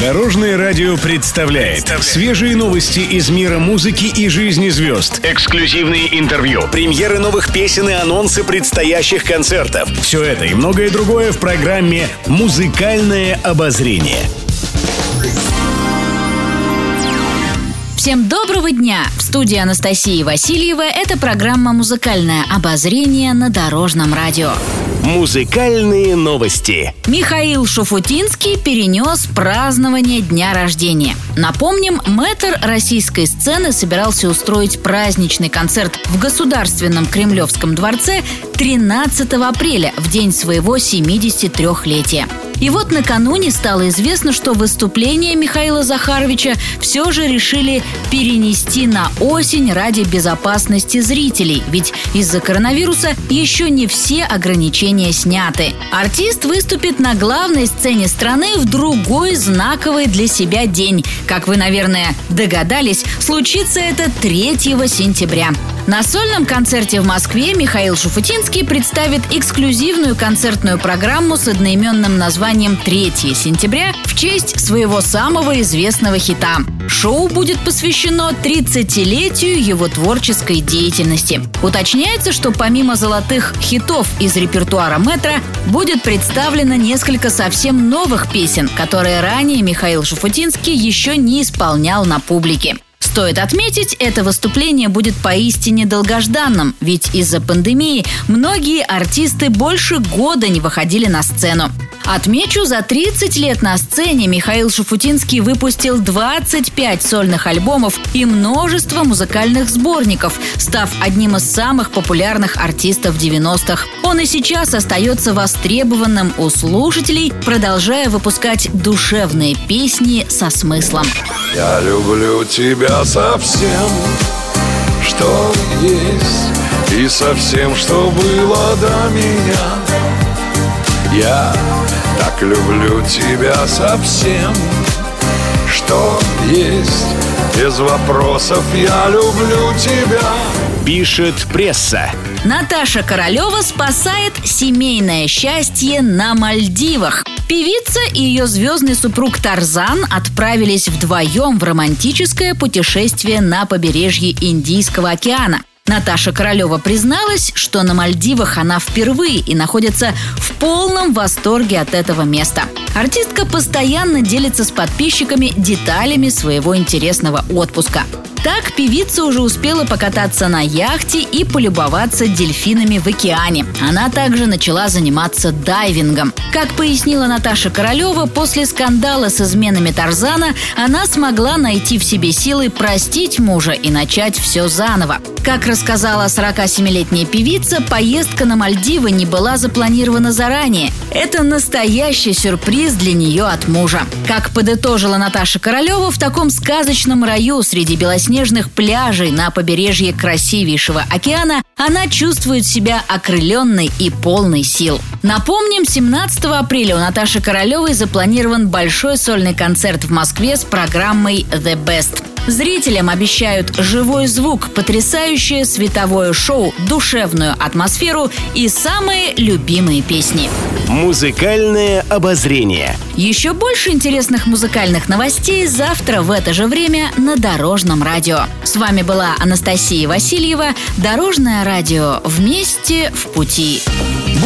Дорожное радио представляет свежие новости из мира музыки и жизни звезд. Эксклюзивные интервью, премьеры новых песен и анонсы предстоящих концертов. Все это и многое другое в программе «Музыкальное обозрение». Всем доброго дня! В студии Анастасии Васильева это программа «Музыкальное обозрение» на Дорожном радио. Музыкальные новости. Михаил Шуфутинский перенес празднование дня рождения. Напомним, мэтр российской сцены собирался устроить праздничный концерт в Государственном Кремлевском дворце 13 апреля, в день своего 73-летия. И вот накануне стало известно, что выступление Михаила Захаровича все же решили перенести на осень ради безопасности зрителей, ведь из-за коронавируса еще не все ограничения сняты. Артист выступит на главной сцене страны в другой знаковый для себя день. Как вы, наверное, догадались, случится это 3 сентября. На сольном концерте в Москве Михаил Шуфутинский представит эксклюзивную концертную программу с одноименным названием «3 сентября» в честь своего самого известного хита. Шоу будет посвящено 30-летию его творческой деятельности. Уточняется, что помимо золотых хитов из репертуара Метра будет представлено несколько совсем новых песен, которые ранее Михаил Шуфутинский еще не исполнял на публике. Стоит отметить, это выступление будет поистине долгожданным, ведь из-за пандемии многие артисты больше года не выходили на сцену. Отмечу, за 30 лет на сцене Михаил Шафутинский выпустил 25 сольных альбомов и множество музыкальных сборников, став одним из самых популярных артистов 90-х. Он и сейчас остается востребованным у слушателей, продолжая выпускать душевные песни со смыслом. Я люблю тебя совсем, что есть, и совсем, что было до меня. Я так люблю тебя совсем, что есть, без вопросов я люблю тебя. Пишет пресса. Наташа Королева спасает семейное счастье на Мальдивах. Певица и ее звездный супруг Тарзан отправились вдвоем в романтическое путешествие на побережье Индийского океана. Наташа Королева призналась, что на Мальдивах она впервые и находится в полном восторге от этого места. Артистка постоянно делится с подписчиками деталями своего интересного отпуска. Так певица уже успела покататься на яхте и полюбоваться дельфинами в океане. Она также начала заниматься дайвингом. Как пояснила Наташа Королева, после скандала с изменами Тарзана она смогла найти в себе силы простить мужа и начать все заново. Как рассказала 47-летняя певица, поездка на Мальдивы не была запланирована заранее. Это настоящий сюрприз для нее от мужа. Как подытожила Наташа Королева, в таком сказочном раю среди белоснежных пляжей на побережье красивейшего океана она чувствует себя окрыленной и полной сил. Напомним, 17 апреля у Наташи Королевой запланирован большой сольный концерт в Москве с программой «The Best». Зрителям обещают живой звук, потрясающее световое шоу, душевную атмосферу и самые любимые песни. Музыкальное обозрение. Еще больше интересных музыкальных новостей завтра в это же время на Дорожном радио. С вами была Анастасия Васильева. Дорожное радио. Вместе в пути.